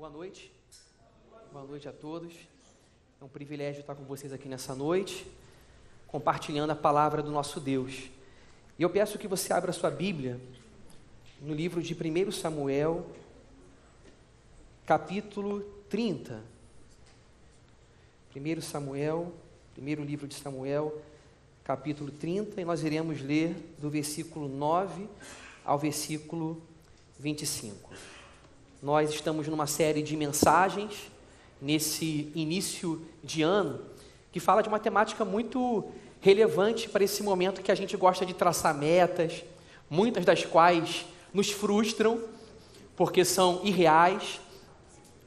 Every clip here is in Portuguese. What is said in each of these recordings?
Boa noite. Boa noite a todos. É um privilégio estar com vocês aqui nessa noite, compartilhando a palavra do nosso Deus. E eu peço que você abra sua Bíblia no livro de 1 Samuel, capítulo 30. 1 Samuel, primeiro livro de Samuel, capítulo 30, e nós iremos ler do versículo 9 ao versículo 25. Nós estamos numa série de mensagens nesse início de ano que fala de uma temática muito relevante para esse momento que a gente gosta de traçar metas, muitas das quais nos frustram porque são irreais,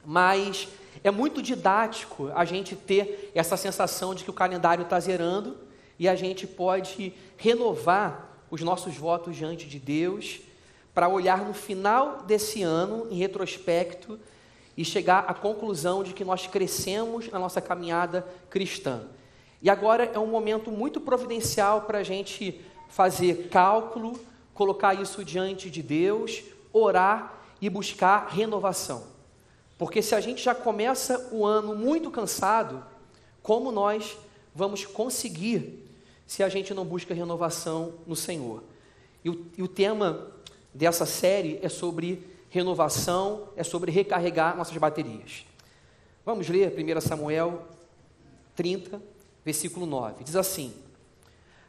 mas é muito didático a gente ter essa sensação de que o calendário está zerando e a gente pode renovar os nossos votos diante de Deus para olhar no final desse ano, em retrospecto, e chegar à conclusão de que nós crescemos na nossa caminhada cristã. E agora é um momento muito providencial para a gente fazer cálculo, colocar isso diante de Deus, orar e buscar renovação. Porque se a gente já começa o ano muito cansado, como nós vamos conseguir se a gente não busca renovação no Senhor? E o, e o tema dessa série é sobre renovação, é sobre recarregar nossas baterias. Vamos ler 1 Samuel 30, versículo 9. Diz assim: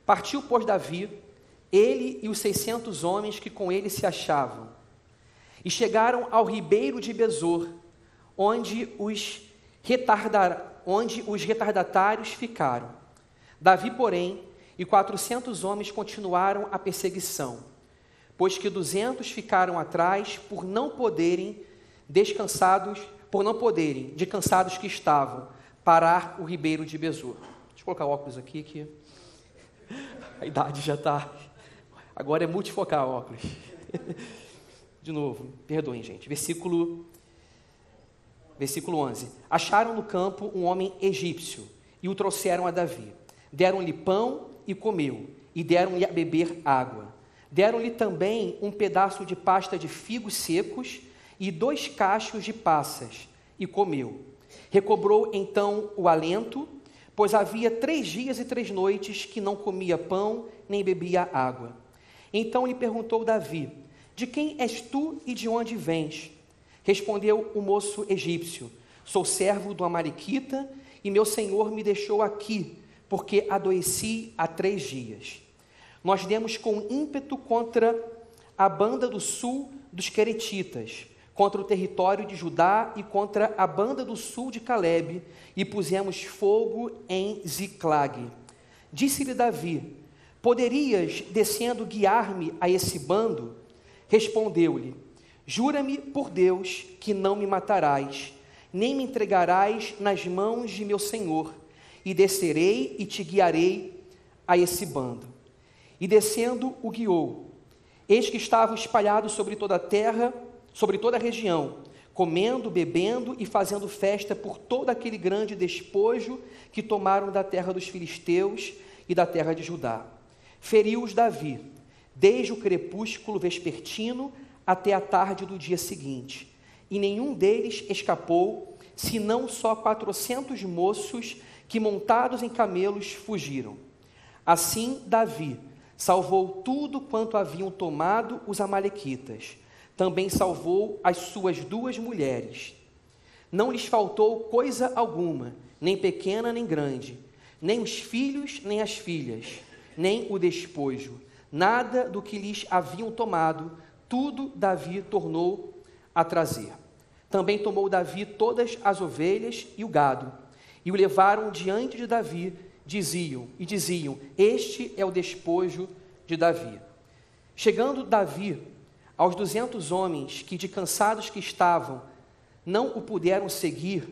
Partiu, pois, Davi, ele e os seiscentos homens que com ele se achavam, e chegaram ao ribeiro de Besor, onde os, retardar, onde os retardatários ficaram. Davi, porém, e quatrocentos homens continuaram a perseguição pois que duzentos ficaram atrás por não poderem, descansados, por não poderem, de cansados que estavam, parar o ribeiro de Besor. Deixa eu colocar óculos aqui, que a idade já está. Agora é multifocar óculos. De novo, perdoem, gente. Versículo, versículo 11. Acharam no campo um homem egípcio e o trouxeram a Davi. Deram-lhe pão e comeu, e deram-lhe a beber água. Deram-lhe também um pedaço de pasta de figos secos e dois cachos de passas, e comeu. Recobrou então o alento, pois havia três dias e três noites que não comia pão nem bebia água. Então lhe perguntou Davi: De quem és tu e de onde vens? Respondeu o moço egípcio: Sou servo do Amalequita e meu senhor me deixou aqui, porque adoeci há três dias nós demos com ímpeto contra a banda do sul dos Queretitas, contra o território de Judá e contra a banda do sul de Caleb, e pusemos fogo em Ziclag. Disse-lhe Davi: Poderias, descendo, guiar-me a esse bando? Respondeu-lhe: Jura-me por Deus que não me matarás, nem me entregarás nas mãos de meu senhor, e descerei e te guiarei a esse bando. E descendo o guiou. Eis que estavam espalhados sobre toda a terra, sobre toda a região, comendo, bebendo e fazendo festa por todo aquele grande despojo que tomaram da terra dos filisteus e da terra de Judá. Feriu-os Davi, desde o crepúsculo vespertino até a tarde do dia seguinte, e nenhum deles escapou, senão só quatrocentos moços que, montados em camelos, fugiram. Assim, Davi Salvou tudo quanto haviam tomado os Amalequitas. Também salvou as suas duas mulheres. Não lhes faltou coisa alguma, nem pequena nem grande, nem os filhos nem as filhas, nem o despojo. Nada do que lhes haviam tomado, tudo Davi tornou a trazer. Também tomou Davi todas as ovelhas e o gado, e o levaram diante de Davi diziam e diziam: Este é o despojo de Davi. Chegando Davi aos duzentos homens que, de cansados que estavam, não o puderam seguir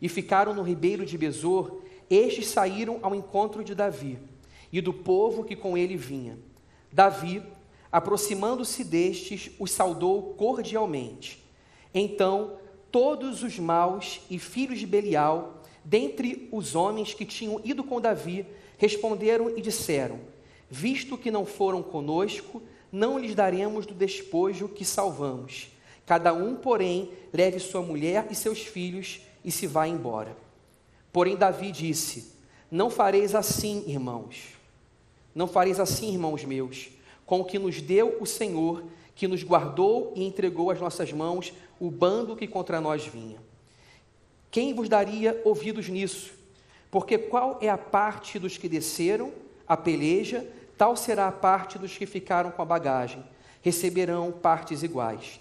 e ficaram no ribeiro de Besor, estes saíram ao encontro de Davi e do povo que com ele vinha. Davi, aproximando-se destes, os saudou cordialmente. Então, todos os maus e filhos de Belial dentre os homens que tinham ido com Davi, responderam e disseram: Visto que não foram conosco, não lhes daremos do despojo que salvamos. Cada um, porém, leve sua mulher e seus filhos e se vá embora. Porém, Davi disse: Não fareis assim, irmãos. Não fareis assim, irmãos meus, com o que nos deu o Senhor, que nos guardou e entregou às nossas mãos o bando que contra nós vinha. Quem vos daria ouvidos nisso? Porque qual é a parte dos que desceram a peleja, tal será a parte dos que ficaram com a bagagem. Receberão partes iguais.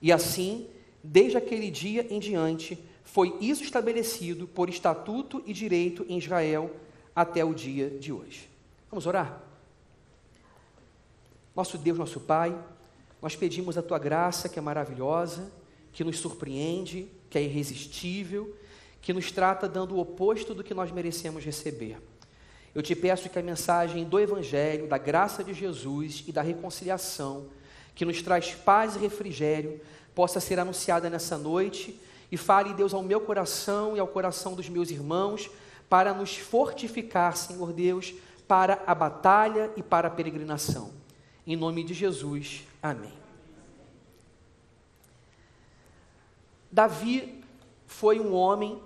E assim, desde aquele dia em diante, foi isso estabelecido por estatuto e direito em Israel até o dia de hoje. Vamos orar? Nosso Deus, nosso Pai, nós pedimos a tua graça que é maravilhosa, que nos surpreende, que é irresistível, que nos trata dando o oposto do que nós merecemos receber. Eu te peço que a mensagem do Evangelho, da graça de Jesus e da reconciliação, que nos traz paz e refrigério, possa ser anunciada nessa noite e fale, Deus, ao meu coração e ao coração dos meus irmãos, para nos fortificar, Senhor Deus, para a batalha e para a peregrinação. Em nome de Jesus, amém. Davi foi um homem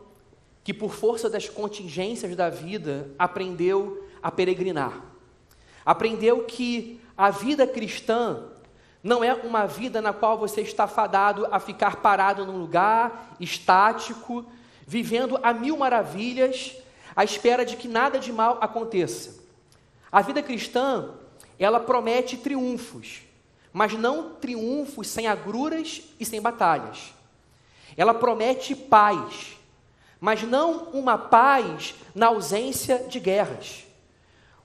que, por força das contingências da vida, aprendeu a peregrinar. Aprendeu que a vida cristã não é uma vida na qual você está fadado a ficar parado num lugar estático, vivendo a mil maravilhas, à espera de que nada de mal aconteça. A vida cristã, ela promete triunfos, mas não triunfos sem agruras e sem batalhas. Ela promete paz, mas não uma paz na ausência de guerras.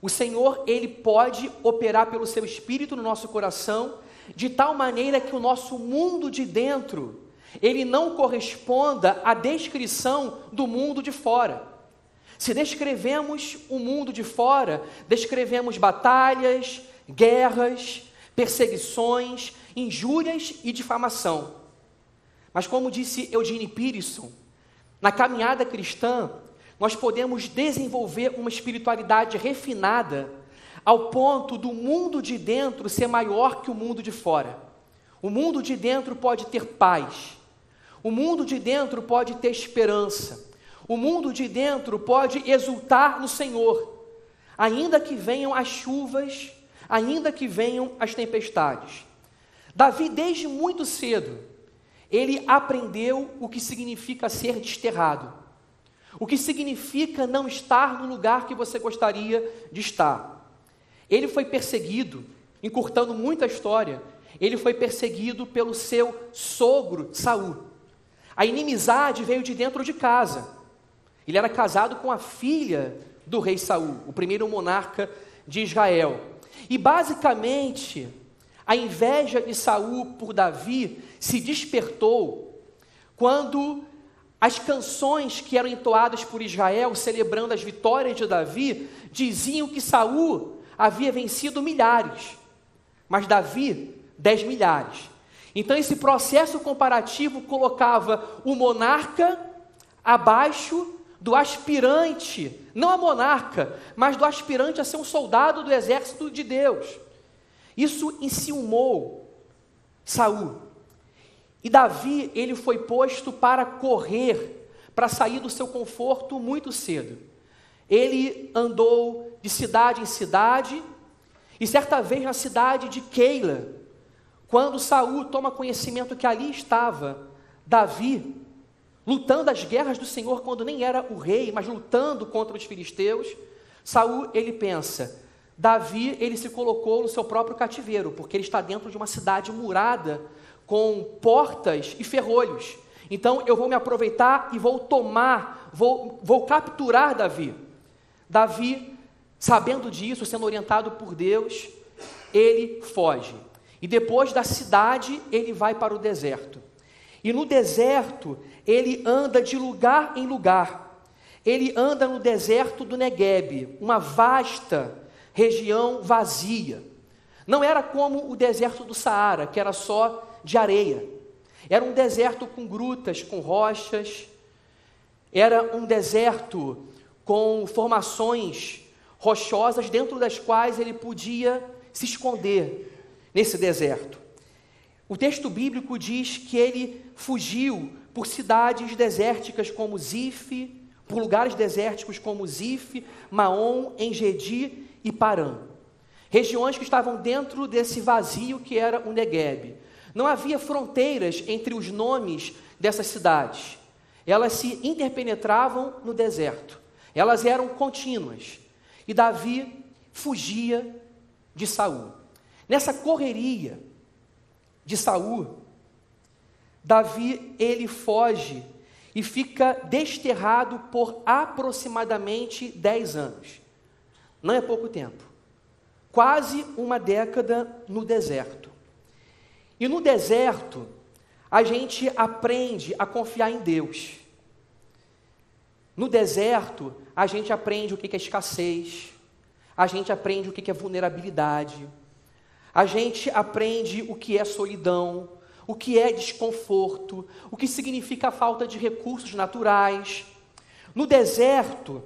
O Senhor, ele pode operar pelo seu espírito no nosso coração de tal maneira que o nosso mundo de dentro ele não corresponda à descrição do mundo de fora. Se descrevemos o mundo de fora, descrevemos batalhas, guerras, perseguições, injúrias e difamação. Mas como disse Eugene Peterson, na caminhada cristã, nós podemos desenvolver uma espiritualidade refinada ao ponto do mundo de dentro ser maior que o mundo de fora. O mundo de dentro pode ter paz. O mundo de dentro pode ter esperança. O mundo de dentro pode exultar no Senhor, ainda que venham as chuvas, ainda que venham as tempestades. Davi, desde muito cedo, ele aprendeu o que significa ser desterrado, o que significa não estar no lugar que você gostaria de estar. Ele foi perseguido, encurtando muito a história, ele foi perseguido pelo seu sogro Saul. A inimizade veio de dentro de casa. Ele era casado com a filha do rei Saul, o primeiro monarca de Israel. E basicamente, a inveja de Saul por Davi se despertou quando as canções que eram entoadas por Israel, celebrando as vitórias de Davi, diziam que Saul havia vencido milhares, mas Davi, dez milhares. Então, esse processo comparativo colocava o monarca abaixo do aspirante, não a monarca, mas do aspirante a ser um soldado do exército de Deus. Isso enciumou Saul. E Davi, ele foi posto para correr, para sair do seu conforto muito cedo. Ele andou de cidade em cidade, e certa vez na cidade de Keila, quando Saul toma conhecimento que ali estava Davi, lutando as guerras do Senhor quando nem era o rei, mas lutando contra os filisteus, Saul ele pensa: Davi ele se colocou no seu próprio cativeiro, porque ele está dentro de uma cidade murada com portas e ferrolhos. Então eu vou me aproveitar e vou tomar, vou, vou capturar Davi. Davi, sabendo disso, sendo orientado por Deus, ele foge. E depois da cidade, ele vai para o deserto. E no deserto, ele anda de lugar em lugar. Ele anda no deserto do Negueb, uma vasta região vazia. Não era como o deserto do Saara, que era só de areia. Era um deserto com grutas, com rochas. Era um deserto com formações rochosas dentro das quais ele podia se esconder nesse deserto. O texto bíblico diz que ele fugiu por cidades desérticas como Zif, por lugares desérticos como Zif, Maom, Engedi e Parã. Regiões que estavam dentro desse vazio que era o Negueb. Não havia fronteiras entre os nomes dessas cidades. Elas se interpenetravam no deserto. Elas eram contínuas. E Davi fugia de Saul. Nessa correria de Saul, Davi ele foge e fica desterrado por aproximadamente 10 anos. Não é pouco tempo. Quase uma década no deserto. E no deserto, a gente aprende a confiar em Deus. No deserto, a gente aprende o que é escassez, a gente aprende o que é vulnerabilidade, a gente aprende o que é solidão, o que é desconforto, o que significa a falta de recursos naturais. No deserto,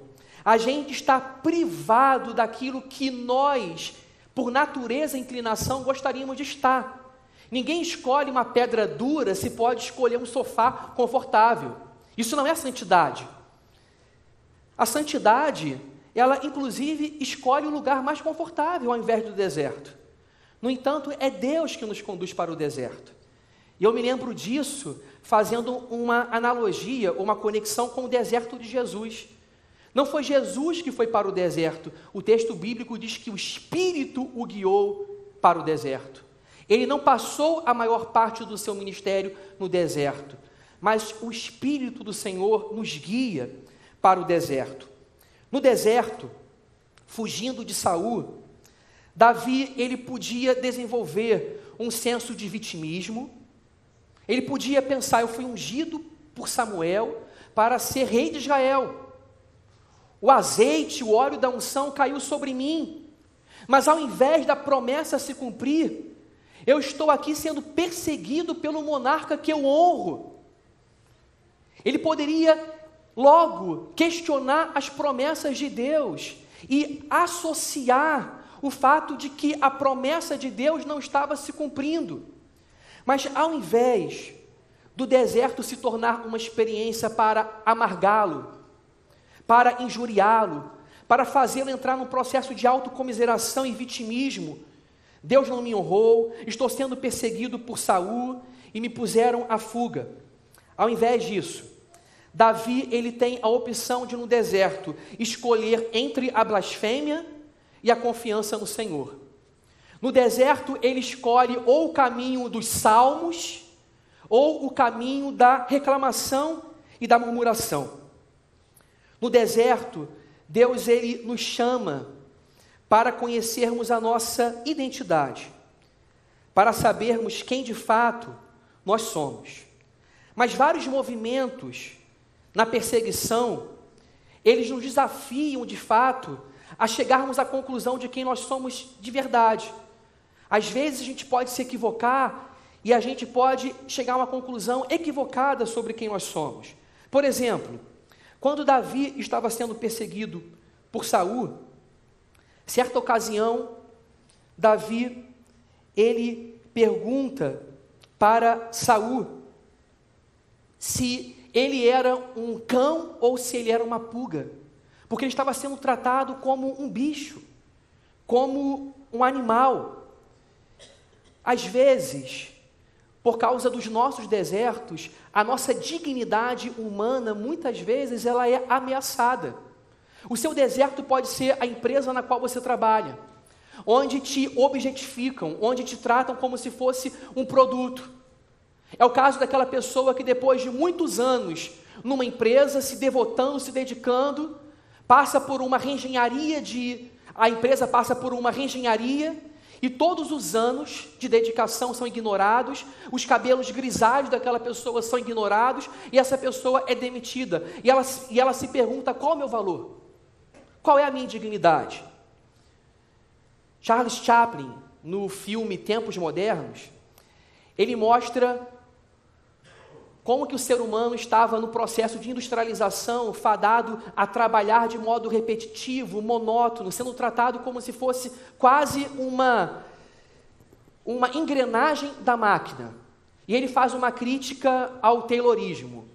a gente está privado daquilo que nós, por natureza e inclinação, gostaríamos de estar. Ninguém escolhe uma pedra dura se pode escolher um sofá confortável. Isso não é santidade. A santidade, ela inclusive escolhe o lugar mais confortável ao invés do deserto. No entanto, é Deus que nos conduz para o deserto. E eu me lembro disso fazendo uma analogia, uma conexão com o deserto de Jesus. Não foi Jesus que foi para o deserto. O texto bíblico diz que o Espírito o guiou para o deserto. Ele não passou a maior parte do seu ministério no deserto, mas o Espírito do Senhor nos guia para o deserto. No deserto, fugindo de Saul, Davi ele podia desenvolver um senso de vitimismo, ele podia pensar: eu fui ungido por Samuel para ser rei de Israel. O azeite, o óleo da unção caiu sobre mim. Mas ao invés da promessa se cumprir, eu estou aqui sendo perseguido pelo monarca que eu honro. Ele poderia logo questionar as promessas de Deus e associar o fato de que a promessa de Deus não estava se cumprindo. Mas ao invés do deserto se tornar uma experiência para amargá-lo, para injuriá-lo, para fazê-lo entrar num processo de autocomiseração e vitimismo, Deus não me honrou, estou sendo perseguido por Saul e me puseram à fuga. Ao invés disso, Davi ele tem a opção de no deserto escolher entre a blasfêmia e a confiança no Senhor. No deserto, ele escolhe ou o caminho dos salmos, ou o caminho da reclamação e da murmuração. No deserto, Deus ele nos chama para conhecermos a nossa identidade, para sabermos quem de fato nós somos. Mas vários movimentos na perseguição, eles nos desafiam de fato a chegarmos à conclusão de quem nós somos de verdade. Às vezes a gente pode se equivocar e a gente pode chegar a uma conclusão equivocada sobre quem nós somos. Por exemplo, quando Davi estava sendo perseguido por Saul, certa ocasião, Davi ele pergunta para Saul se ele era um cão ou se ele era uma pulga, porque ele estava sendo tratado como um bicho, como um animal. Às vezes, por causa dos nossos desertos, a nossa dignidade humana, muitas vezes, ela é ameaçada. O seu deserto pode ser a empresa na qual você trabalha, onde te objetificam, onde te tratam como se fosse um produto. É o caso daquela pessoa que depois de muitos anos numa empresa, se devotando, se dedicando, passa por uma reengenharia de a empresa passa por uma reengenharia e todos os anos de dedicação são ignorados, os cabelos grisalhos daquela pessoa são ignorados, e essa pessoa é demitida. E ela, e ela se pergunta: qual é o meu valor? Qual é a minha dignidade? Charles Chaplin, no filme Tempos Modernos, ele mostra como que o ser humano estava no processo de industrialização, fadado a trabalhar de modo repetitivo, monótono, sendo tratado como se fosse quase uma uma engrenagem da máquina. E ele faz uma crítica ao Taylorismo.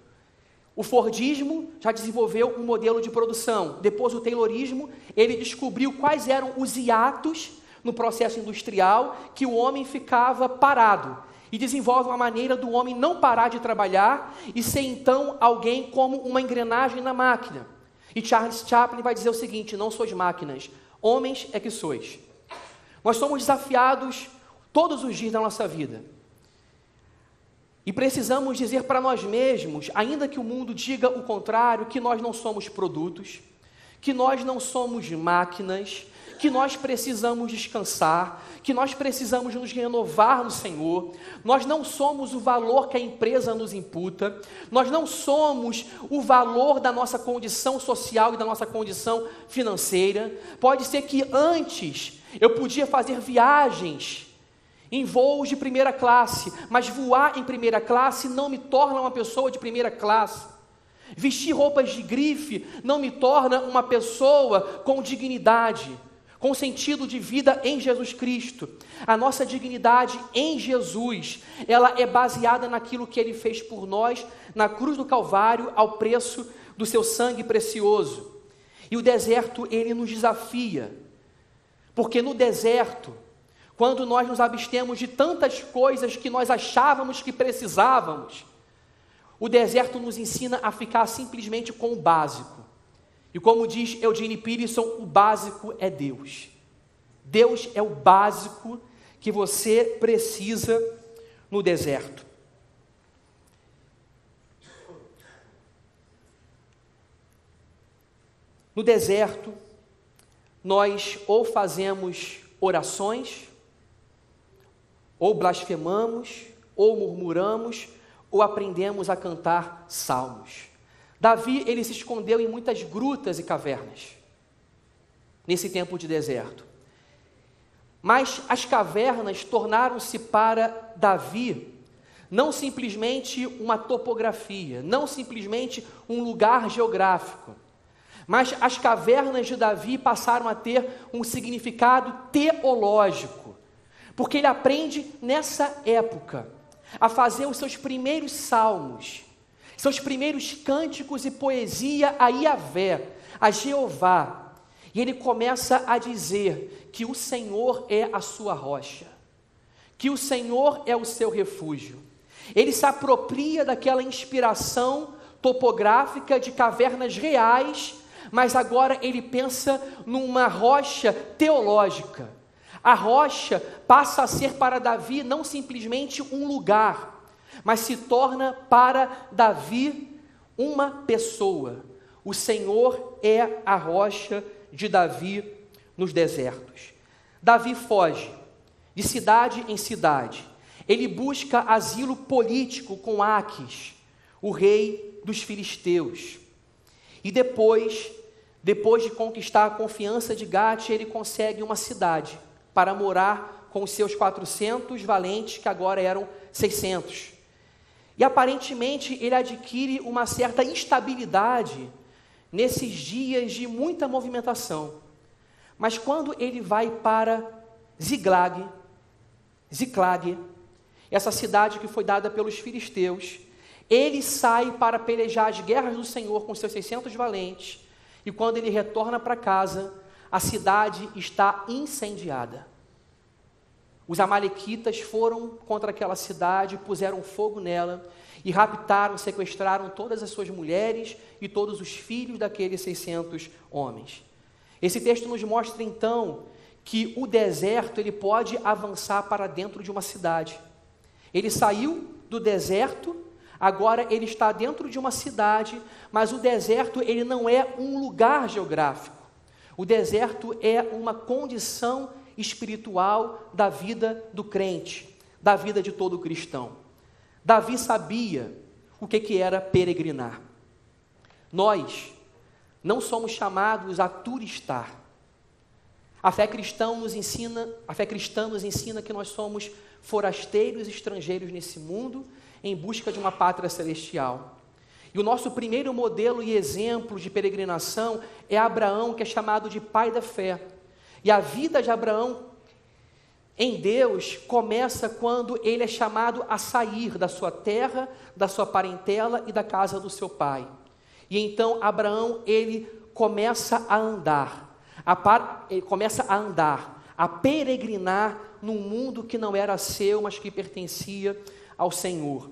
O Fordismo já desenvolveu um modelo de produção. Depois o Taylorismo, ele descobriu quais eram os hiatos no processo industrial que o homem ficava parado. E desenvolve uma maneira do homem não parar de trabalhar e ser então alguém como uma engrenagem na máquina. E Charles Chaplin vai dizer o seguinte: não sois máquinas, homens é que sois. Nós somos desafiados todos os dias da nossa vida. E precisamos dizer para nós mesmos, ainda que o mundo diga o contrário, que nós não somos produtos, que nós não somos máquinas, que nós precisamos descansar, que nós precisamos nos renovar no Senhor. Nós não somos o valor que a empresa nos imputa, nós não somos o valor da nossa condição social e da nossa condição financeira. Pode ser que antes eu podia fazer viagens em voos de primeira classe, mas voar em primeira classe não me torna uma pessoa de primeira classe. Vestir roupas de grife não me torna uma pessoa com dignidade, com sentido de vida em Jesus Cristo. A nossa dignidade em Jesus, ela é baseada naquilo que ele fez por nós na cruz do Calvário ao preço do seu sangue precioso. E o deserto ele nos desafia. Porque no deserto quando nós nos abstemos de tantas coisas que nós achávamos que precisávamos, o deserto nos ensina a ficar simplesmente com o básico. E como diz Eugene Peterson, o básico é Deus. Deus é o básico que você precisa no deserto. No deserto, nós ou fazemos orações, ou blasfemamos, ou murmuramos, ou aprendemos a cantar salmos. Davi, ele se escondeu em muitas grutas e cavernas, nesse tempo de deserto. Mas as cavernas tornaram-se para Davi não simplesmente uma topografia, não simplesmente um lugar geográfico, mas as cavernas de Davi passaram a ter um significado teológico porque ele aprende nessa época a fazer os seus primeiros salmos, seus primeiros cânticos e poesia a Iavé, a Jeová. E ele começa a dizer que o Senhor é a sua rocha, que o Senhor é o seu refúgio. Ele se apropria daquela inspiração topográfica de cavernas reais, mas agora ele pensa numa rocha teológica a rocha passa a ser para Davi não simplesmente um lugar, mas se torna para Davi uma pessoa. O Senhor é a rocha de Davi nos desertos. Davi foge de cidade em cidade. Ele busca asilo político com Aques, o rei dos filisteus. E depois, depois de conquistar a confiança de Gate, ele consegue uma cidade para morar com os seus 400 valentes, que agora eram 600. E aparentemente ele adquire uma certa instabilidade nesses dias de muita movimentação. Mas quando ele vai para Ziglag, Ziklag, essa cidade que foi dada pelos filisteus, ele sai para pelejar as guerras do Senhor com seus 600 valentes, e quando ele retorna para casa, a cidade está incendiada. Os amalequitas foram contra aquela cidade, puseram fogo nela e raptaram, sequestraram todas as suas mulheres e todos os filhos daqueles 600 homens. Esse texto nos mostra então que o deserto ele pode avançar para dentro de uma cidade. Ele saiu do deserto, agora ele está dentro de uma cidade, mas o deserto ele não é um lugar geográfico. O deserto é uma condição espiritual da vida do crente, da vida de todo cristão. Davi sabia o que, que era peregrinar. Nós não somos chamados a turistar. A fé cristã nos ensina, a fé cristã nos ensina que nós somos forasteiros estrangeiros nesse mundo em busca de uma pátria celestial. E o nosso primeiro modelo e exemplo de peregrinação é Abraão, que é chamado de pai da fé. E a vida de Abraão em Deus começa quando ele é chamado a sair da sua terra, da sua parentela e da casa do seu pai. E então Abraão ele começa a andar, a par, ele começa a andar, a peregrinar num mundo que não era seu, mas que pertencia ao Senhor.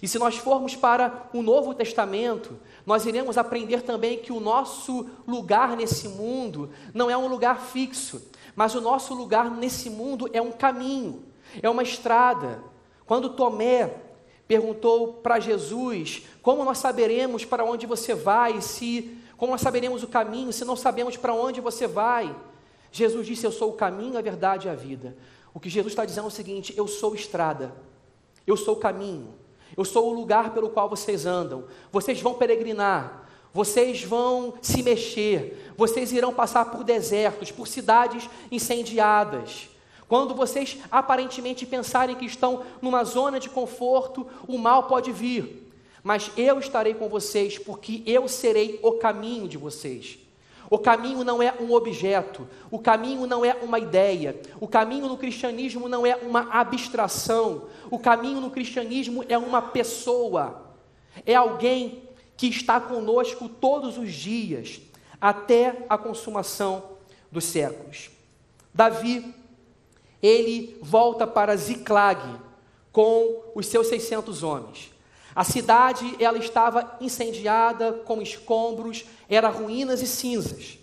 E se nós formos para o Novo Testamento, nós iremos aprender também que o nosso lugar nesse mundo não é um lugar fixo, mas o nosso lugar nesse mundo é um caminho, é uma estrada. Quando Tomé perguntou para Jesus: Como nós saberemos para onde você vai, se como nós saberemos o caminho, se não sabemos para onde você vai? Jesus disse: Eu sou o caminho, a verdade e a vida. O que Jesus está dizendo é o seguinte: Eu sou estrada, eu sou o caminho, eu sou o lugar pelo qual vocês andam. Vocês vão peregrinar, vocês vão se mexer, vocês irão passar por desertos, por cidades incendiadas. Quando vocês aparentemente pensarem que estão numa zona de conforto, o mal pode vir. Mas eu estarei com vocês, porque eu serei o caminho de vocês. O caminho não é um objeto, o caminho não é uma ideia, o caminho no cristianismo não é uma abstração, o caminho no cristianismo é uma pessoa, é alguém que está conosco todos os dias, até a consumação dos séculos. Davi, ele volta para Ziclag com os seus 600 homens. A cidade ela estava incendiada com escombros, era ruínas e cinzas.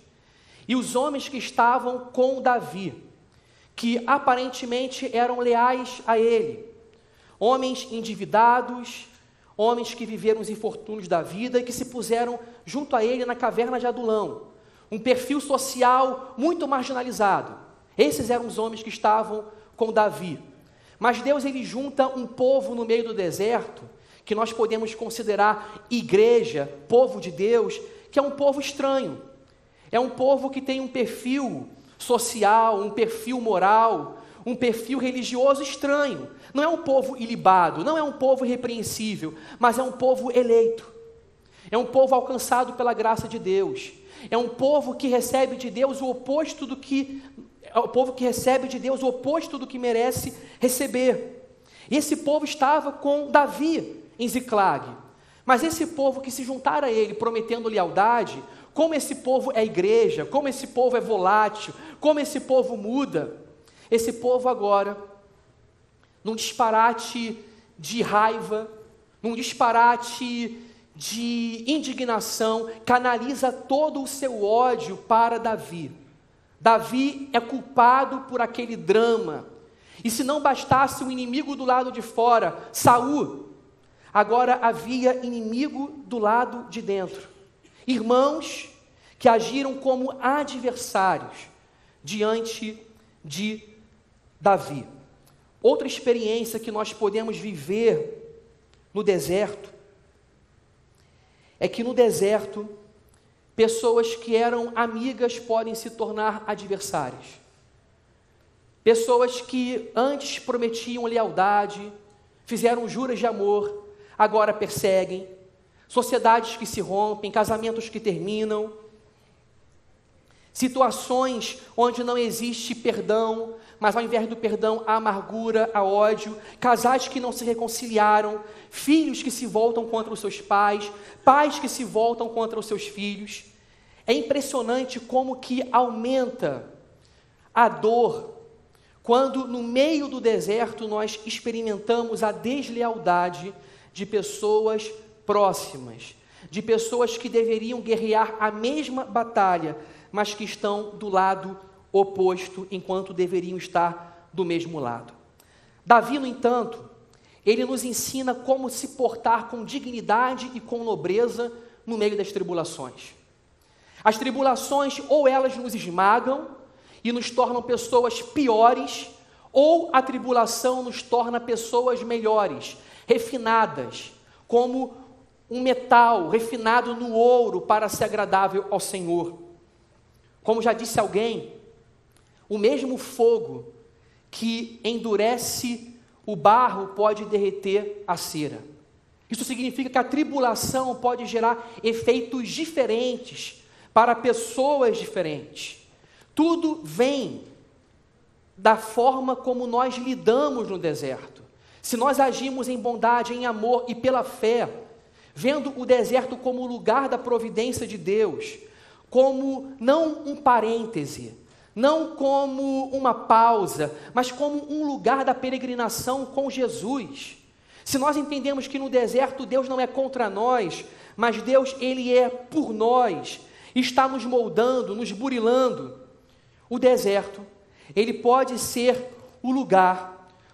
E os homens que estavam com Davi, que aparentemente eram leais a ele, homens endividados, homens que viveram os infortúnios da vida e que se puseram junto a ele na caverna de Adulão, um perfil social muito marginalizado. Esses eram os homens que estavam com Davi. Mas Deus ele junta um povo no meio do deserto que nós podemos considerar igreja, povo de Deus, que é um povo estranho. É um povo que tem um perfil social, um perfil moral, um perfil religioso estranho. Não é um povo ilibado, não é um povo irrepreensível, mas é um povo eleito. É um povo alcançado pela graça de Deus. É um povo que recebe de Deus o oposto do que é o povo que recebe de Deus o oposto do que merece receber. E esse povo estava com Davi, em Ziclag. Mas esse povo que se juntar a ele prometendo lealdade, como esse povo é igreja, como esse povo é volátil, como esse povo muda, esse povo agora, num disparate de raiva, num disparate de indignação, canaliza todo o seu ódio para Davi. Davi é culpado por aquele drama. E se não bastasse o inimigo do lado de fora, Saul, Agora havia inimigo do lado de dentro. Irmãos que agiram como adversários diante de Davi. Outra experiência que nós podemos viver no deserto é que no deserto pessoas que eram amigas podem se tornar adversárias. Pessoas que antes prometiam lealdade, fizeram juras de amor, agora perseguem, sociedades que se rompem, casamentos que terminam, situações onde não existe perdão, mas ao invés do perdão há amargura, há ódio, casais que não se reconciliaram, filhos que se voltam contra os seus pais, pais que se voltam contra os seus filhos. É impressionante como que aumenta a dor quando no meio do deserto nós experimentamos a deslealdade de pessoas próximas, de pessoas que deveriam guerrear a mesma batalha, mas que estão do lado oposto, enquanto deveriam estar do mesmo lado. Davi, no entanto, ele nos ensina como se portar com dignidade e com nobreza no meio das tribulações. As tribulações ou elas nos esmagam e nos tornam pessoas piores, ou a tribulação nos torna pessoas melhores, refinadas, como um metal refinado no ouro para ser agradável ao Senhor. Como já disse alguém, o mesmo fogo que endurece o barro pode derreter a cera. Isso significa que a tribulação pode gerar efeitos diferentes para pessoas diferentes. Tudo vem da forma como nós lidamos no deserto. Se nós agimos em bondade, em amor e pela fé, vendo o deserto como lugar da providência de Deus, como não um parêntese, não como uma pausa, mas como um lugar da peregrinação com Jesus. Se nós entendemos que no deserto Deus não é contra nós, mas Deus ele é por nós, está nos moldando, nos burilando. O deserto, ele pode ser o lugar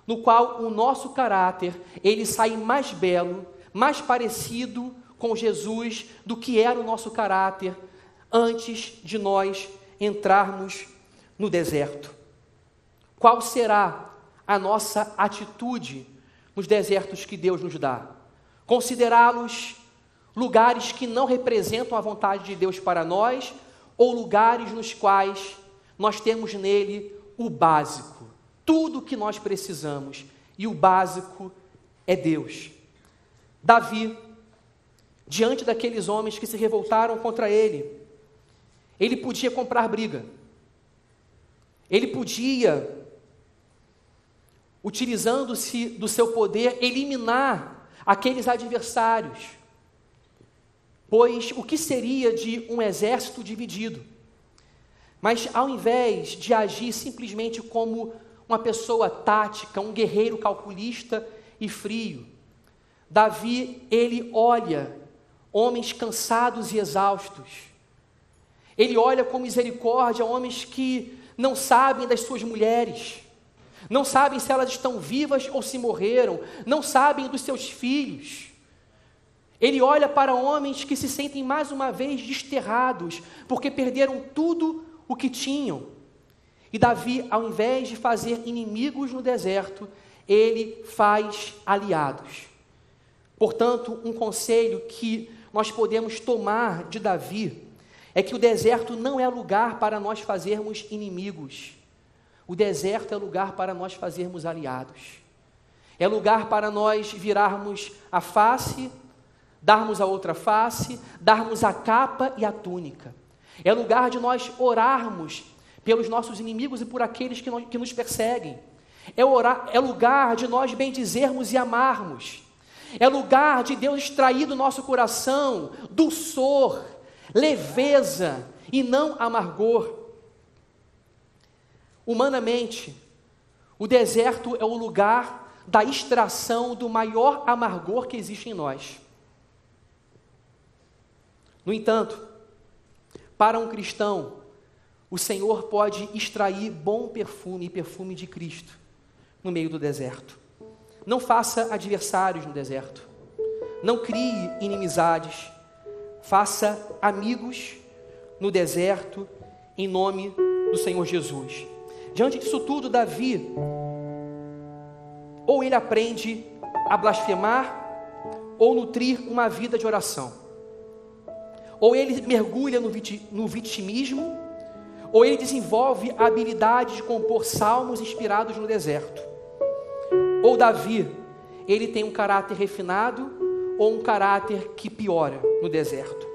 no qual o nosso caráter, ele sai mais belo, mais parecido com Jesus do que era o nosso caráter antes de nós entrarmos no deserto. Qual será a nossa atitude nos desertos que Deus nos dá? Considerá-los lugares que não representam a vontade de Deus para nós ou lugares nos quais nós temos nele o básico, tudo o que nós precisamos, e o básico é Deus. Davi, diante daqueles homens que se revoltaram contra ele, ele podia comprar briga, ele podia, utilizando-se do seu poder, eliminar aqueles adversários. Pois o que seria de um exército dividido? Mas ao invés de agir simplesmente como uma pessoa tática, um guerreiro calculista e frio, Davi, ele olha homens cansados e exaustos. Ele olha com misericórdia homens que não sabem das suas mulheres, não sabem se elas estão vivas ou se morreram, não sabem dos seus filhos. Ele olha para homens que se sentem mais uma vez desterrados, porque perderam tudo o que tinham. E Davi, ao invés de fazer inimigos no deserto, ele faz aliados. Portanto, um conselho que nós podemos tomar de Davi é que o deserto não é lugar para nós fazermos inimigos. O deserto é lugar para nós fazermos aliados. É lugar para nós virarmos a face darmos a outra face, darmos a capa e a túnica. É lugar de nós orarmos pelos nossos inimigos e por aqueles que, que nos perseguem. É, orar, é lugar de nós bendizermos e amarmos. É lugar de Deus extrair do nosso coração dulçor, leveza e não amargor. Humanamente, o deserto é o lugar da extração do maior amargor que existe em nós. No entanto, para um cristão, o Senhor pode extrair bom perfume e perfume de Cristo no meio do deserto. Não faça adversários no deserto. Não crie inimizades. Faça amigos no deserto em nome do Senhor Jesus. Diante disso tudo, Davi, ou ele aprende a blasfemar, ou nutrir uma vida de oração. Ou ele mergulha no, no vitimismo, ou ele desenvolve a habilidade de compor salmos inspirados no deserto. Ou Davi, ele tem um caráter refinado ou um caráter que piora no deserto.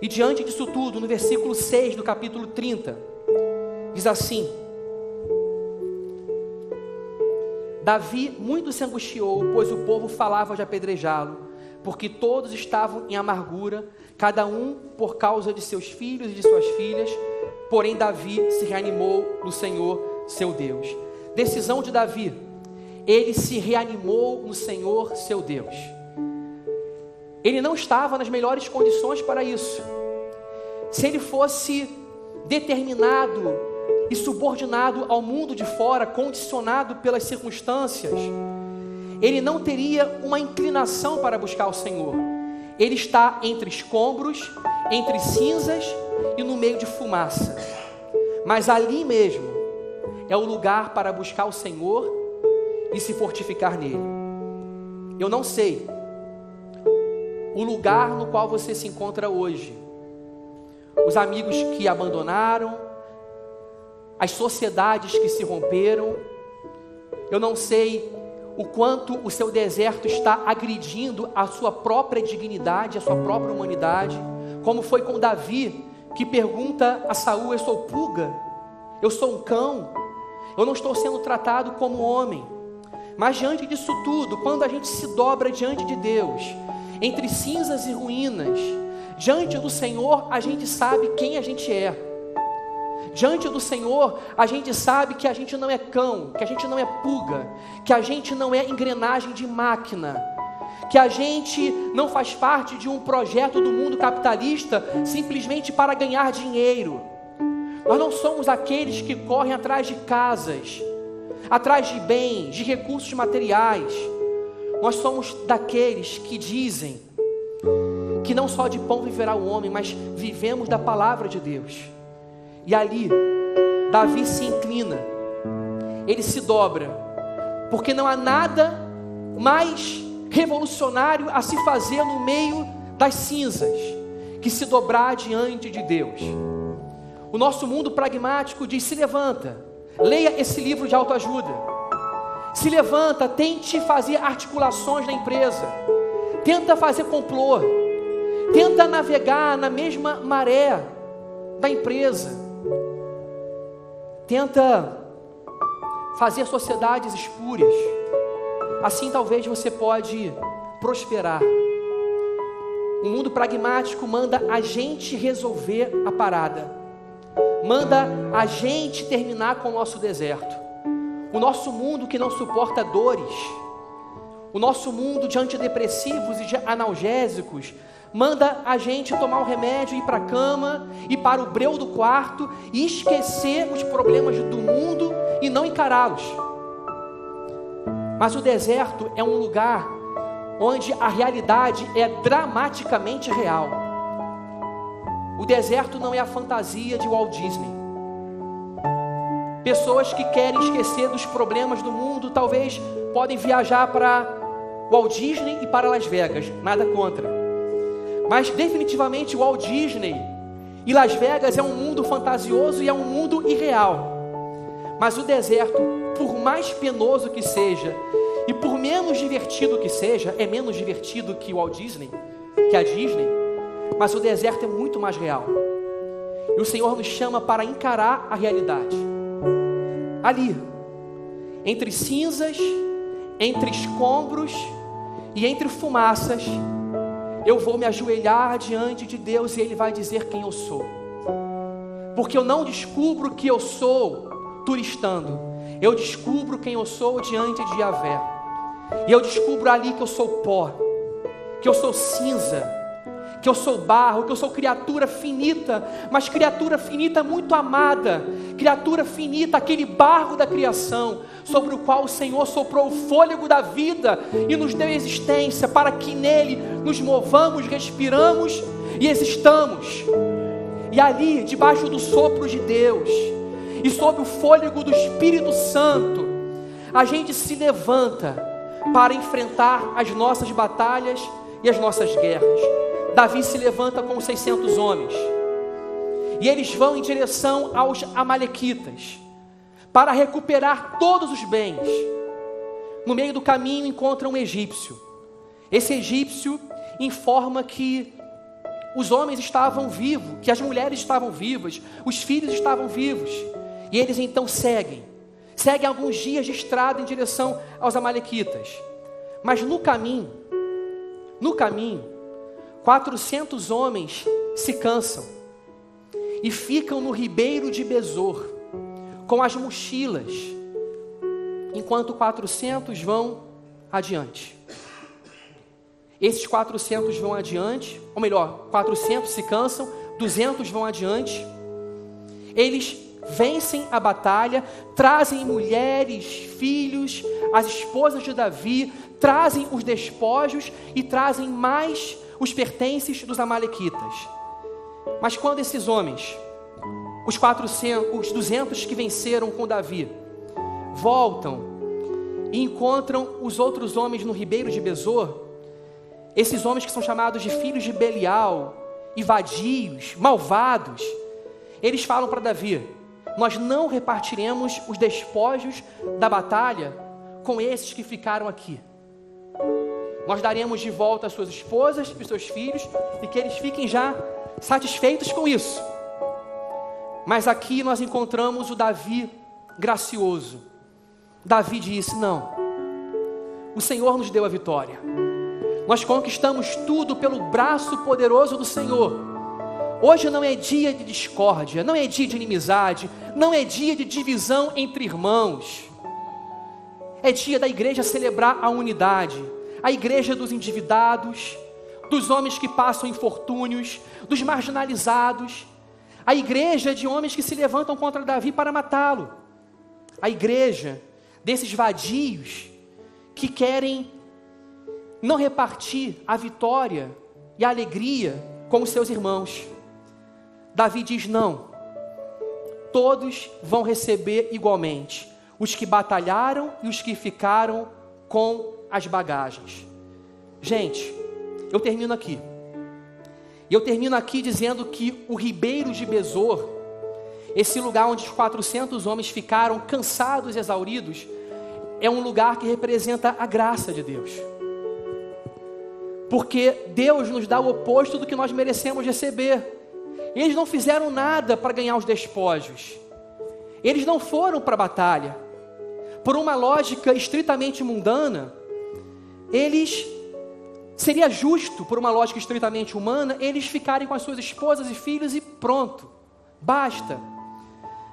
E diante disso tudo, no versículo 6 do capítulo 30, diz assim: Davi muito se angustiou, pois o povo falava de apedrejá-lo, porque todos estavam em amargura, cada um por causa de seus filhos e de suas filhas. Porém, Davi se reanimou no Senhor, seu Deus. Decisão de Davi, ele se reanimou no Senhor, seu Deus. Ele não estava nas melhores condições para isso. Se ele fosse determinado e subordinado ao mundo de fora, condicionado pelas circunstâncias, ele não teria uma inclinação para buscar o Senhor. Ele está entre escombros, entre cinzas e no meio de fumaça. Mas ali mesmo é o lugar para buscar o Senhor e se fortificar nele. Eu não sei o lugar no qual você se encontra hoje. Os amigos que abandonaram, as sociedades que se romperam. Eu não sei o quanto o seu deserto está agredindo a sua própria dignidade, a sua própria humanidade, como foi com Davi, que pergunta a Saul: Eu sou pulga? Eu sou um cão? Eu não estou sendo tratado como homem. Mas diante disso tudo, quando a gente se dobra diante de Deus, entre cinzas e ruínas, diante do Senhor, a gente sabe quem a gente é. Diante do Senhor, a gente sabe que a gente não é cão, que a gente não é pulga, que a gente não é engrenagem de máquina, que a gente não faz parte de um projeto do mundo capitalista simplesmente para ganhar dinheiro. Nós não somos aqueles que correm atrás de casas, atrás de bens, de recursos materiais. Nós somos daqueles que dizem que não só de pão viverá o homem, mas vivemos da palavra de Deus. E ali, Davi se inclina, ele se dobra, porque não há nada mais revolucionário a se fazer no meio das cinzas que se dobrar diante de Deus. O nosso mundo pragmático diz: se levanta, leia esse livro de autoajuda. Se levanta, tente fazer articulações na empresa, tenta fazer complô, tenta navegar na mesma maré da empresa, tenta fazer sociedades espúrias. Assim talvez você pode prosperar. O mundo pragmático manda a gente resolver a parada manda a gente terminar com o nosso deserto. O nosso mundo que não suporta dores, o nosso mundo de antidepressivos e de analgésicos, manda a gente tomar um remédio, ir para a cama, ir para o breu do quarto e esquecer os problemas do mundo e não encará-los. Mas o deserto é um lugar onde a realidade é dramaticamente real. O deserto não é a fantasia de Walt Disney. Pessoas que querem esquecer dos problemas do mundo, talvez podem viajar para Walt Disney e para Las Vegas, nada contra. Mas definitivamente Walt Disney e Las Vegas é um mundo fantasioso e é um mundo irreal. Mas o deserto, por mais penoso que seja e por menos divertido que seja, é menos divertido que o Walt Disney, que a Disney mas o deserto é muito mais real. E o Senhor nos chama para encarar a realidade. Ali, entre cinzas, entre escombros e entre fumaças, eu vou me ajoelhar diante de Deus e Ele vai dizer quem eu sou. Porque eu não descubro que eu sou turistando, eu descubro quem eu sou diante de Yahvé. E eu descubro ali que eu sou pó, que eu sou cinza, que eu sou barro, que eu sou criatura finita, mas criatura finita muito amada, criatura finita, aquele barro da criação, sobre o qual o Senhor soprou o fôlego da vida e nos deu existência, para que nele nos movamos, respiramos e existamos. E ali, debaixo do sopro de Deus, e sob o fôlego do Espírito Santo, a gente se levanta para enfrentar as nossas batalhas e as nossas guerras. Davi se levanta com 600 homens. E eles vão em direção aos Amalequitas para recuperar todos os bens. No meio do caminho encontram um egípcio. Esse egípcio informa que os homens estavam vivos, que as mulheres estavam vivas, os filhos estavam vivos. E eles então seguem. Seguem alguns dias de estrada em direção aos Amalequitas. Mas no caminho, no caminho, 400 homens se cansam e ficam no ribeiro de Besor com as mochilas, enquanto 400 vão adiante. Esses 400 vão adiante, ou melhor, 400 se cansam, 200 vão adiante. Eles vencem a batalha, trazem mulheres, filhos, as esposas de Davi, trazem os despojos e trazem mais os pertences dos amalequitas. Mas quando esses homens, os 400, os 200 que venceram com Davi, voltam e encontram os outros homens no ribeiro de Besor, esses homens que são chamados de filhos de Belial, e vadios, malvados, eles falam para Davi: Nós não repartiremos os despojos da batalha com esses que ficaram aqui. Nós daremos de volta as suas esposas e seus filhos e que eles fiquem já satisfeitos com isso. Mas aqui nós encontramos o Davi gracioso. Davi disse: Não, o Senhor nos deu a vitória. Nós conquistamos tudo pelo braço poderoso do Senhor. Hoje não é dia de discórdia, não é dia de inimizade, não é dia de divisão entre irmãos. É dia da igreja celebrar a unidade, a igreja dos endividados, dos homens que passam infortúnios, dos marginalizados, a igreja de homens que se levantam contra Davi para matá-lo, a igreja desses vadios que querem não repartir a vitória e a alegria com os seus irmãos. Davi diz: não, todos vão receber igualmente, os que batalharam e os que ficaram com as bagagens. Gente, eu termino aqui. Eu termino aqui dizendo que o ribeiro de Besor, esse lugar onde os 400 homens ficaram cansados e exauridos, é um lugar que representa a graça de Deus. Porque Deus nos dá o oposto do que nós merecemos receber. Eles não fizeram nada para ganhar os despojos. Eles não foram para a batalha. Por uma lógica estritamente mundana, eles seria justo, por uma lógica estritamente humana, eles ficarem com as suas esposas e filhos e pronto. Basta.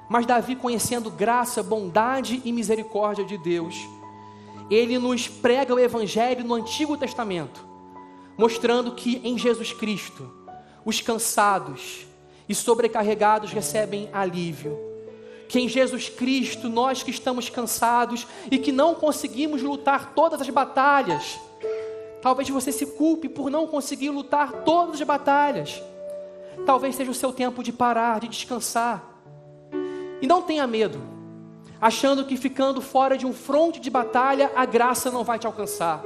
Mas Davi, conhecendo graça, bondade e misericórdia de Deus, ele nos prega o evangelho no Antigo Testamento mostrando que em Jesus Cristo os cansados e sobrecarregados recebem alívio. Que em Jesus Cristo nós que estamos cansados e que não conseguimos lutar todas as batalhas, talvez você se culpe por não conseguir lutar todas as batalhas. Talvez seja o seu tempo de parar, de descansar. E não tenha medo, achando que ficando fora de um fronte de batalha a graça não vai te alcançar,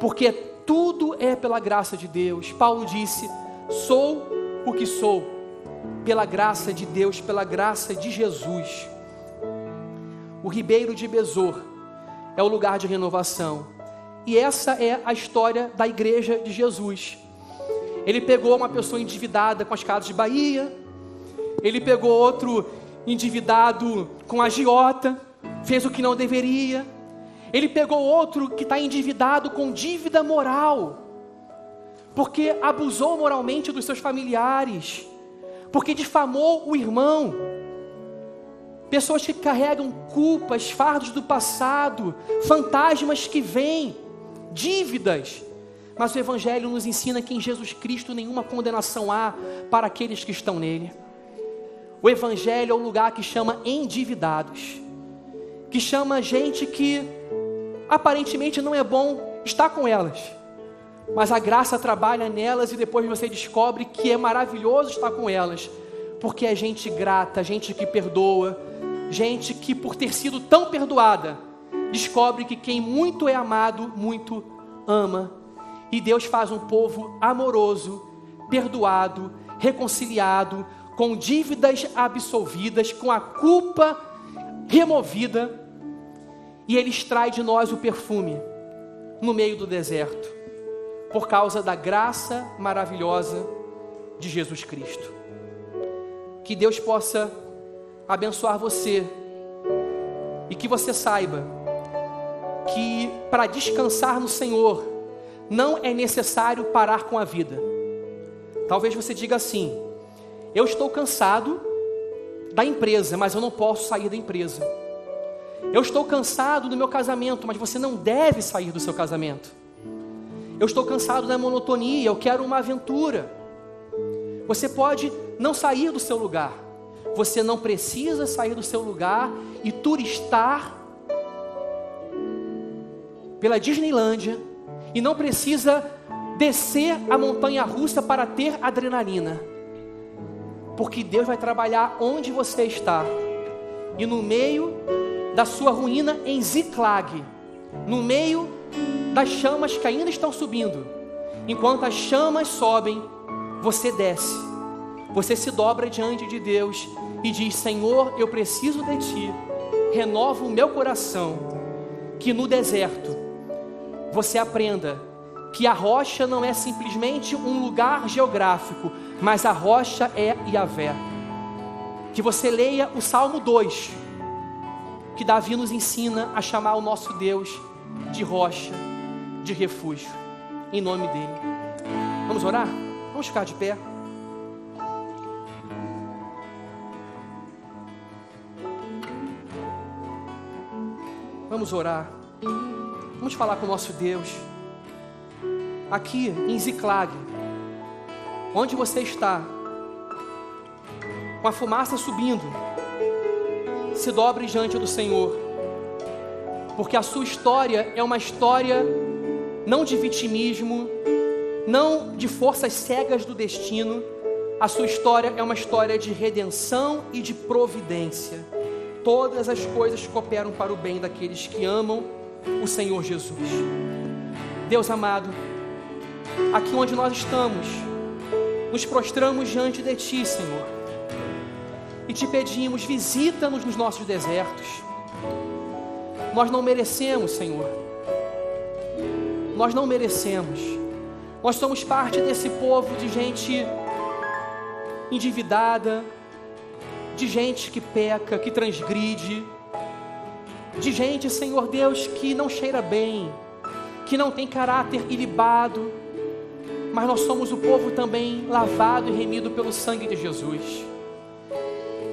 porque tudo é pela graça de Deus. Paulo disse: sou o que sou, pela graça de Deus, pela graça de Jesus. O ribeiro de Besor é o lugar de renovação. E essa é a história da igreja de Jesus. Ele pegou uma pessoa endividada com as casas de Bahia, ele pegou outro endividado com a giota, fez o que não deveria, ele pegou outro que está endividado com dívida moral, porque abusou moralmente dos seus familiares, porque difamou o irmão. Pessoas que carregam culpas, fardos do passado, fantasmas que vêm, dívidas. Mas o Evangelho nos ensina que em Jesus Cristo nenhuma condenação há para aqueles que estão nele. O Evangelho é o lugar que chama endividados, que chama gente que aparentemente não é bom estar com elas, mas a graça trabalha nelas e depois você descobre que é maravilhoso estar com elas, porque é gente grata, gente que perdoa, gente que por ter sido tão perdoada, descobre que quem muito é amado, muito ama. E Deus faz um povo amoroso, perdoado, reconciliado, com dívidas absolvidas, com a culpa removida. E ele extrai de nós o perfume no meio do deserto, por causa da graça maravilhosa de Jesus Cristo. Que Deus possa abençoar você e que você saiba que para descansar no Senhor não é necessário parar com a vida. Talvez você diga assim: eu estou cansado da empresa, mas eu não posso sair da empresa. Eu estou cansado do meu casamento, mas você não deve sair do seu casamento. Eu estou cansado da monotonia, eu quero uma aventura. Você pode não sair do seu lugar. Você não precisa sair do seu lugar e turistar pela Disneylândia e não precisa descer a montanha russa para ter adrenalina. Porque Deus vai trabalhar onde você está. E no meio da sua ruína em Ziclag, no meio das chamas que ainda estão subindo. Enquanto as chamas sobem, você desce, você se dobra diante de Deus e diz: Senhor, eu preciso de Ti, renova o meu coração. Que no deserto você aprenda que a rocha não é simplesmente um lugar geográfico, mas a rocha é Yahvé. Que você leia o Salmo 2 que Davi nos ensina a chamar o nosso Deus de rocha, de refúgio, em nome dele. Vamos orar? Vamos ficar de pé. Vamos orar. Vamos falar com o nosso Deus. Aqui em Ziclag, onde você está, com a fumaça subindo, se dobre diante do Senhor, porque a sua história é uma história não de vitimismo, não de forças cegas do destino, a sua história é uma história de redenção e de providência todas as coisas cooperam para o bem daqueles que amam o Senhor Jesus. Deus amado, aqui onde nós estamos, nos prostramos diante de Ti, Senhor, e te pedimos, visita-nos nos nossos desertos. Nós não merecemos, Senhor, nós não merecemos, nós somos parte desse povo de gente endividada, de gente que peca, que transgride, de gente, Senhor Deus, que não cheira bem, que não tem caráter ilibado, mas nós somos o povo também lavado e remido pelo sangue de Jesus.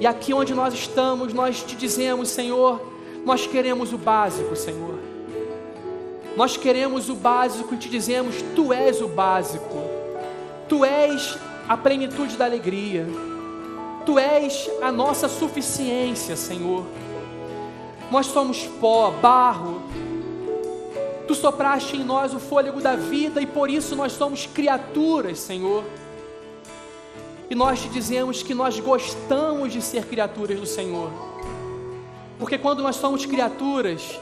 E aqui onde nós estamos, nós te dizemos, Senhor, nós queremos o básico, Senhor. Nós queremos o básico e te dizemos: Tu és o básico, Tu és a plenitude da alegria. Tu és a nossa suficiência, Senhor. Nós somos pó, barro. Tu sopraste em nós o fôlego da vida e por isso nós somos criaturas, Senhor. E nós te dizemos que nós gostamos de ser criaturas do Senhor. Porque quando nós somos criaturas,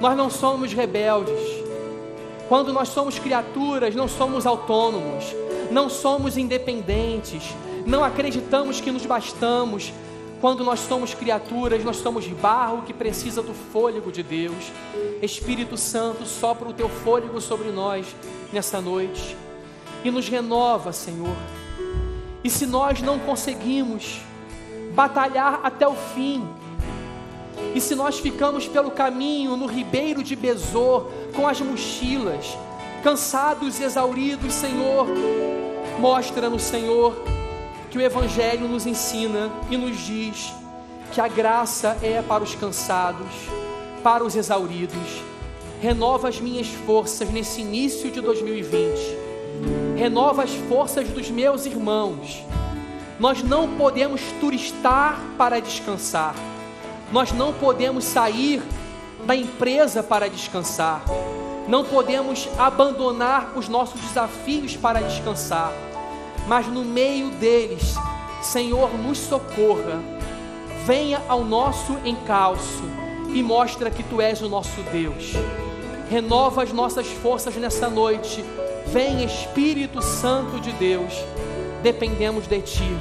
nós não somos rebeldes. Quando nós somos criaturas, não somos autônomos, não somos independentes, não acreditamos que nos bastamos. Quando nós somos criaturas, nós somos barro que precisa do fôlego de Deus. Espírito Santo, sopra o teu fôlego sobre nós nessa noite e nos renova, Senhor. E se nós não conseguimos batalhar até o fim, e se nós ficamos pelo caminho no ribeiro de Besor com as mochilas, cansados e exauridos, Senhor, mostra-nos, Senhor, que o Evangelho nos ensina e nos diz que a graça é para os cansados, para os exauridos. Renova as minhas forças nesse início de 2020. Renova as forças dos meus irmãos. Nós não podemos turistar para descansar. Nós não podemos sair da empresa para descansar. Não podemos abandonar os nossos desafios para descansar mas no meio deles, Senhor, nos socorra. Venha ao nosso encalço e mostra que tu és o nosso Deus. Renova as nossas forças nessa noite. Vem Espírito Santo de Deus. Dependemos de ti.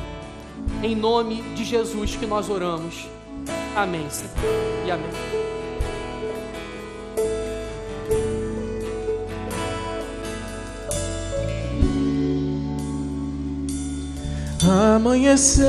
Em nome de Jesus que nós oramos. Amém. E amém. Amanheceu